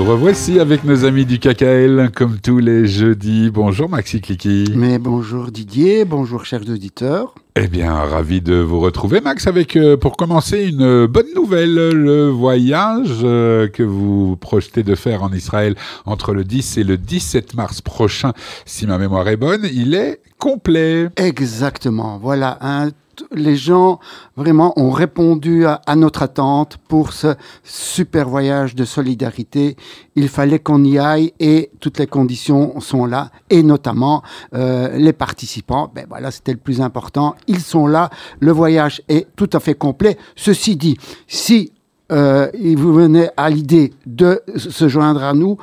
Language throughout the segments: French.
nous revoici avec nos amis du KKL, comme tous les jeudis. Bonjour Maxi Clicky. Mais bonjour Didier, bonjour chers auditeurs. Eh bien, ravi de vous retrouver, Max, avec, euh, pour commencer, une bonne nouvelle. Le voyage euh, que vous projetez de faire en Israël entre le 10 et le 17 mars prochain, si ma mémoire est bonne, il est complet. Exactement. Voilà, un les gens vraiment ont répondu à, notre attente pour ce super voyage de solidarité. Il fallait qu'on y aille et toutes les conditions sont là et notamment euh, les participants. Ben voilà, c'était le plus important. Ils sont là. Le voyage est tout à fait complet. Ceci dit, si euh, vous venez à l'idée de se joindre à nous,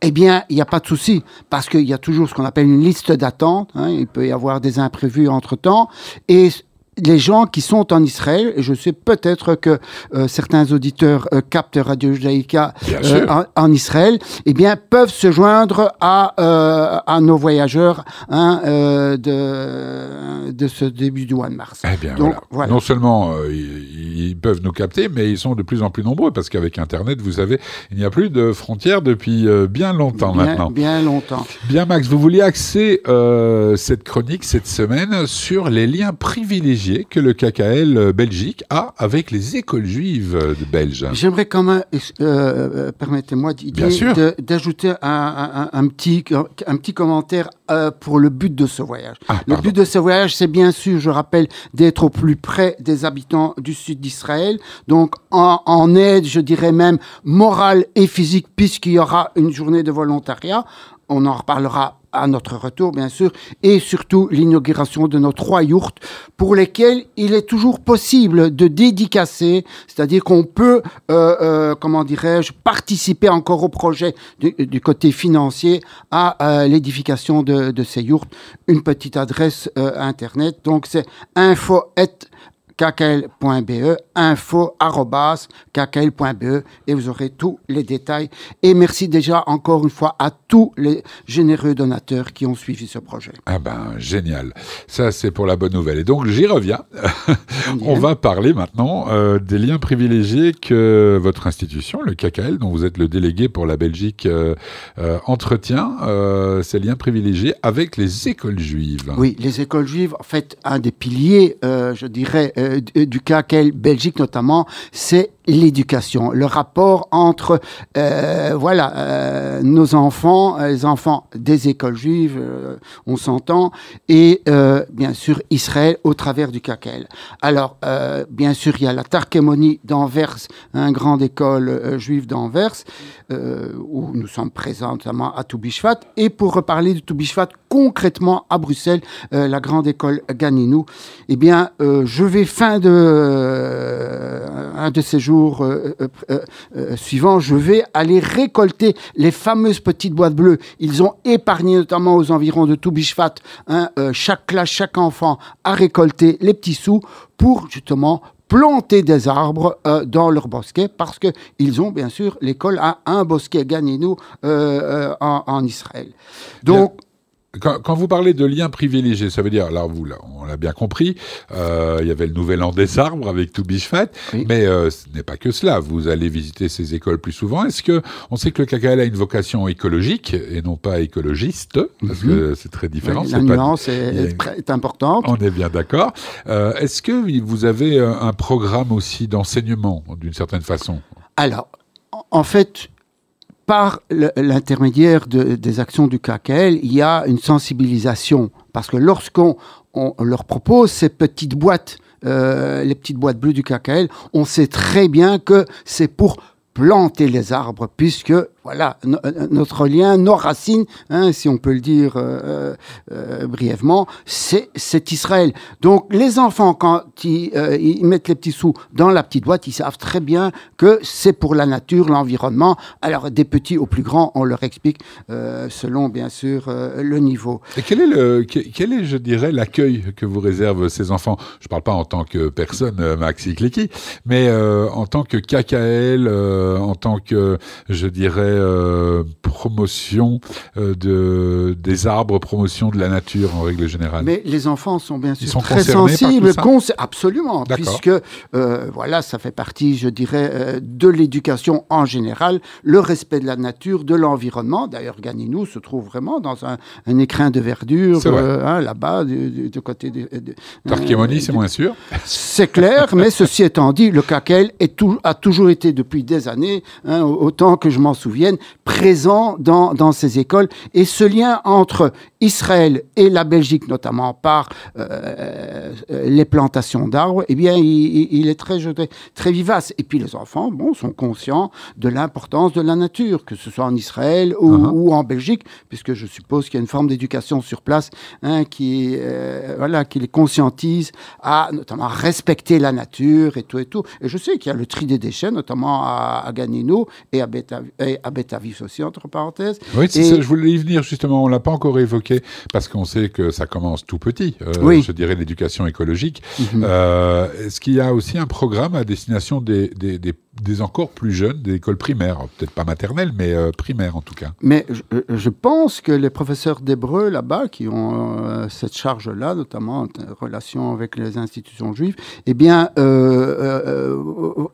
eh bien, il n'y a pas de souci, parce qu'il y a toujours ce qu'on appelle une liste d'attente. Hein, il peut y avoir des imprévus entre-temps. Et les gens qui sont en Israël, et je sais peut-être que euh, certains auditeurs euh, captent Radio Judaïka euh, en, Israël, eh bien, peuvent se joindre à, à nos voyageurs hein, de, de ce début du mois de mars. Eh bien, voilà. Non seulement ils, peuvent nous capter, mais ils sont de plus en plus nombreux, parce qu'avec Internet, vous savez, il n'y a plus de frontières depuis bien longtemps maintenant. Bien longtemps. Bien, Max, vous vouliez axer cette chronique cette semaine sur les liens privilégiés que le KKL euh, Belgique a avec les écoles juives de Belge. J'aimerais quand même, euh, euh, permettez-moi d'ajouter un, petit, un petit commentaire pour le but de ce voyage. Ah, le but de ce voyage, c'est bien sûr, je rappelle, d'être au plus près des habitants du sud d'Israël, donc en, en aide, je dirais même morale et physique, puisqu'il y aura une journée de volontariat. On en reparlera à notre retour, bien sûr, et surtout l'inauguration de nos trois yourtes pour lesquelles il est toujours possible de dédicacer, c'est-à-dire qu'on peut, euh, euh, comment dirais-je, participer encore au projet du, côté financier à euh, l'édification de, ces yourtes. Une petite adresse internet, donc c'est info kkl.be, info kkl.be et vous aurez tous les détails. Et merci déjà encore une fois à tous les généreux donateurs qui ont suivi ce projet. Ah ben génial, ça c'est pour la bonne nouvelle. Et donc j'y reviens. On va parler maintenant euh, des liens privilégiés que votre institution, le KKL, dont vous êtes le délégué pour la Belgique, euh, euh, entretient, ces liens privilégiés avec les écoles juives. Oui, les écoles juives, en fait, un des piliers, je dirais, du cas Belgique notamment, c'est l'éducation, le rapport entre euh, voilà euh, nos enfants, les enfants des écoles juives, on s'entend, et bien sûr Israël au travers du KKL. Alors bien sûr il y a la Tarkémonie d'Anvers, une grande école juive d'Anvers, où nous sommes présents notamment à Toubishvat, et pour reparler de Toubishvat concrètement à Bruxelles, la grande école Ganinou, eh bien je vais fin de un de ces jours euh, euh, euh, suivants, je vais aller récolter les fameuses petites boîtes bleues. Ils ont épargné notamment aux environs de Toubishvat, hein, chaque classe, chaque enfant a récolté les petits sous pour justement planter des arbres dans leur bosquet parce que ils ont bien sûr l'école a un bosquet Ganinou en, en, Israël. Donc quand, vous parlez de liens privilégiés, ça veut dire, là, vous, là, on l'a bien compris, euh, il y avait le Nouvel An des arbres avec tout Bishfat, mais euh, ce n'est pas que cela. Vous allez visiter ces écoles plus souvent. Est-ce que on sait que le KKL a une vocation écologique et non pas écologiste, parce que mhm. c'est très différent. la nuance est, est, importante. On est bien d'accord. Euh, Est-ce que vous avez un programme aussi d'enseignement, d'une certaine façon? Alors, en fait, par l'intermédiaire des actions du KKL, il y a une sensibilisation. Parce que lorsqu'on leur propose ces petites boîtes, euh, les petites boîtes bleues du KKL, on sait très bien que c'est pour planter les arbres, puisque voilà, euh, notre lien, nos racines, hein, si on peut le dire euh, euh, brièvement, c'est Israël. Donc les enfants, quand ils, mettent les petits sous dans la petite boîte, ils savent très bien que c'est pour la nature, l'environnement. Alors des petits aux plus grands, on leur explique selon bien sûr le niveau. Et quel est, le, quel est je dirais, l'accueil que vous réservent ces enfants? Je ne parle pas en tant que personne, Maxi Clicky, mais en tant que KKL, en tant que, je dirais, euh, promotion euh, de, des arbres, promotion de la nature en règle générale. Mais les enfants sont bien sûr très sensibles, absolument, puisque euh, voilà, ça fait partie, je dirais, de l'éducation en général, le respect de la nature, de l'environnement. D'ailleurs, Ganinou se trouve vraiment dans un, un écrin de verdure, hein, là-bas, du, côté de... de c'est moins sûr. C'est clair, mais ceci étant dit, le caquel est tout, a toujours été depuis des années, hein, autant que je m'en souvienne, présent dans, dans ces écoles. Et ce lien entre Israël et la Belgique, notamment par euh, les plantations d'arbres, eh bien, il, est très, très vivace. Et puis les enfants, bon, sont conscients de l'importance de la nature, que ce soit en Israël ou, uh-huh. en Belgique, puisque je suppose qu'il y a une forme d'éducation sur place hein, qui, euh, voilà, qui les conscientise à notamment respecter la nature et tout et tout. Et je sais qu'il y a le tri des déchets, notamment à, à Ganino et à Betavis aussi, entre parenthèses. Oui, c'est ça, je voulais y venir justement, on l'a pas encore évoqué, parce qu'on sait que ça commence tout petit, euh, oui. je dirais l'éducation écologique. Mhm. euh, Est-ce qu'il y a aussi un programme à destination des, des, des des encore plus jeunes, des écoles primaires, peut-être pas maternelles, mais euh, primaires en tout cas. Mais je, pense que les professeurs d'hébreu là-bas, qui ont euh, cette charge-là, notamment en relation avec les institutions juives, eh bien, euh,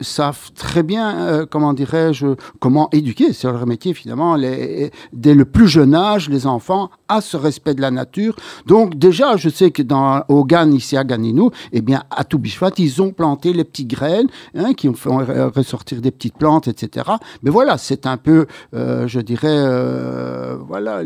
savent très bien, comment dirais-je, comment éduquer, c'est leur métier finalement, dès le plus jeune âge, les enfants à ce respect de la nature. Donc déjà, je sais que dans au ici à Ganinou, eh bien, à Toubishvat, ils ont planté les petites graines hein, qui ont fait sortir des petites plantes, etc. Mais voilà, c'est un peu, euh, je dirais, euh, voilà.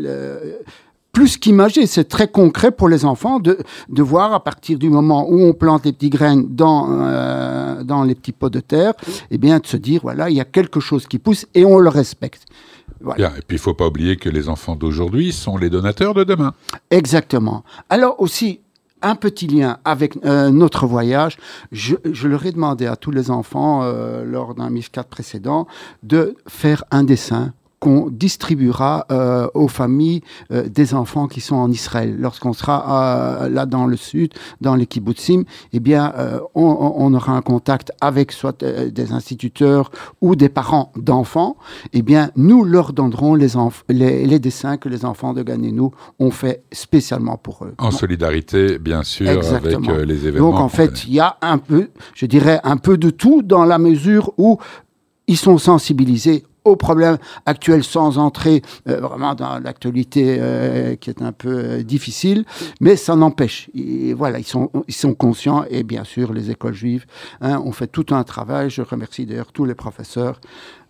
plus qu'imagé, c'est très concret pour les enfants de, de voir à partir du moment où on plante les petites graines dans, euh, dans les petits pots de terre, et eh bien de se dire, voilà, il y a quelque chose qui pousse et on le respecte. Voilà. et puis il ne faut pas oublier que les enfants d'aujourd'hui sont les donateurs de demain. Exactement. Alors aussi, un petit lien avec euh, notre voyage. Je, leur ai demandé à tous les enfants, euh, lors d'un MIF4 précédent, de faire un dessin qu'on distribuera euh, aux familles euh, des enfants qui sont en Israël. Lorsqu'on sera euh, là dans le sud, dans les kibbutzim, eh bien, on, on, aura un contact avec soit des instituteurs ou des parents d'enfants. Eh bien, nous leur donnerons les, les, les, dessins que les enfants de Ganenou ont fait spécialement pour eux. En solidarité, bien sûr, avec les événements. Donc, en fait, il y a un peu, je dirais, un peu de tout dans la mesure où ils sont sensibilisés aux problèmes actuels sans entrer euh, vraiment dans l'actualité euh, qui est un peu euh, difficile, mais ça n'empêche. Voilà, ils sont, ils sont conscients et bien sûr les écoles juives hein, ont fait tout un travail. Je remercie d'ailleurs tous les professeurs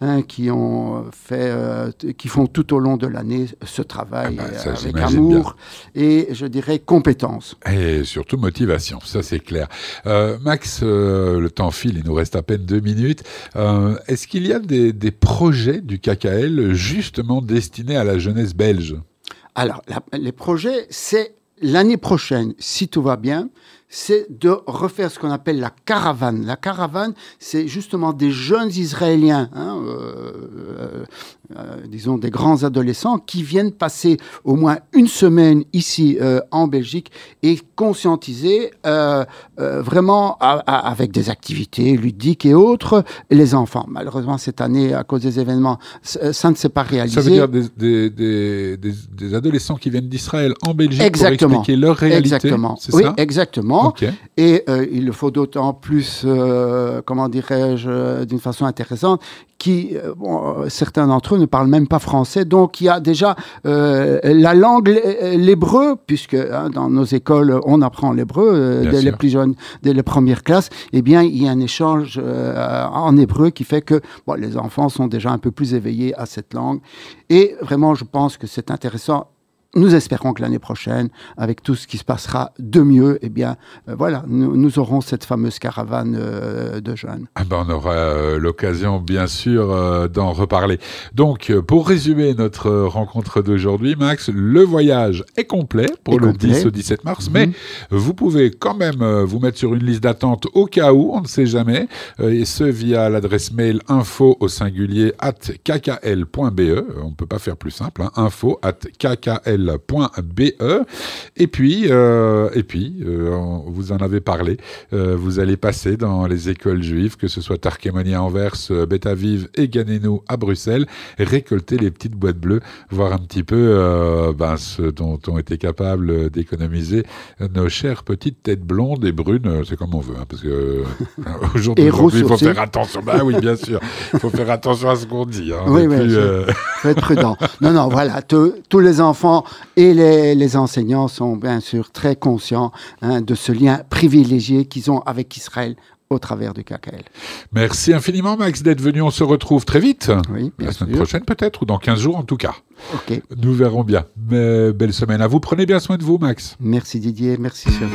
hein, qui ont fait, qui font tout au long de l'année ce travail ah bah, avec amour et je dirais compétence. Et surtout motivation, ça c'est clair. Max, le temps file, il nous reste à peine deux minutes. Est-ce qu'il y a des, des projets du KKL justement destiné à la jeunesse belge? Alors, les projets, c'est l'année prochaine, si tout va bien, c'est de refaire ce qu'on appelle la caravane. La caravane, c'est justement des jeunes Israéliens, hein, euh, euh, euh, disons des grands adolescents, qui viennent passer au moins une semaine ici en Belgique et conscientiser vraiment avec des activités ludiques et autres les enfants. Malheureusement, cette année, à cause des événements, ça ne s'est pas réalisé. Ça veut dire des, des, des, adolescents qui viennent d'Israël en Belgique exactement. pour expliquer leur réalité. Exactement. Oui, exactement. Et euh, il le faut d'autant plus, euh, comment dirais-je, euh, d'une façon intéressante, qui, bon, certains d'entre eux ne parlent même pas français. Donc il y a déjà la langue, l'hébreu, puisque hein, dans nos écoles, on apprend l'hébreu dès les plus jeunes, dès les premières classes. Eh bien, il y a un échange en hébreu qui fait que bon, les enfants sont déjà un peu plus éveillés à cette langue. Et vraiment, je pense que c'est intéressant nous espérons que l'année prochaine, avec tout ce qui se passera de mieux, eh bien, euh, voilà, nous, aurons cette fameuse caravane euh, de jeunes. Ah ben, on aura euh, l'occasion, bien sûr, d'en reparler. Donc, pour résumer notre rencontre d'aujourd'hui, Max, le voyage est complet pour le 10 au 17 mars, mhm. mais vous pouvez quand même vous mettre sur une liste d'attente au cas où, on ne sait jamais, et ce via l'adresse mail info au singulier at kkl.be. On ne peut pas faire plus simple, hein, info at kkl KKL.be. Et puis, euh, et puis euh, vous en avez parlé, euh, vous allez passer dans les écoles juives, que ce soit Tarkemonia à Anvers, Beth Aviv et Ganeno à Bruxelles, récolter les petites boîtes bleues, voir un petit peu ben, ce dont ont été capables d'économiser nos chères petites têtes blondes et brunes, c'est comme on veut, hein, parce que aujourd'hui, il faut faire attention. Bah oui, bien sûr, il faut faire attention à ce qu'on dit. Hein, oui, oui, faut être prudent. non, non, voilà, tous les enfants et les, les enseignants sont bien sûr très conscients hein, de ce lien privilégié qu'ils ont avec Israël au travers du KKL. Merci infiniment Max d'être venu. On se retrouve très vite. Oui, La semaine prochaine peut-être, ou dans 15 jours en tout cas. Ok. Nous verrons bien. Mais belle semaine à vous. Prenez bien soin de vous Max. Merci Didier, merci cher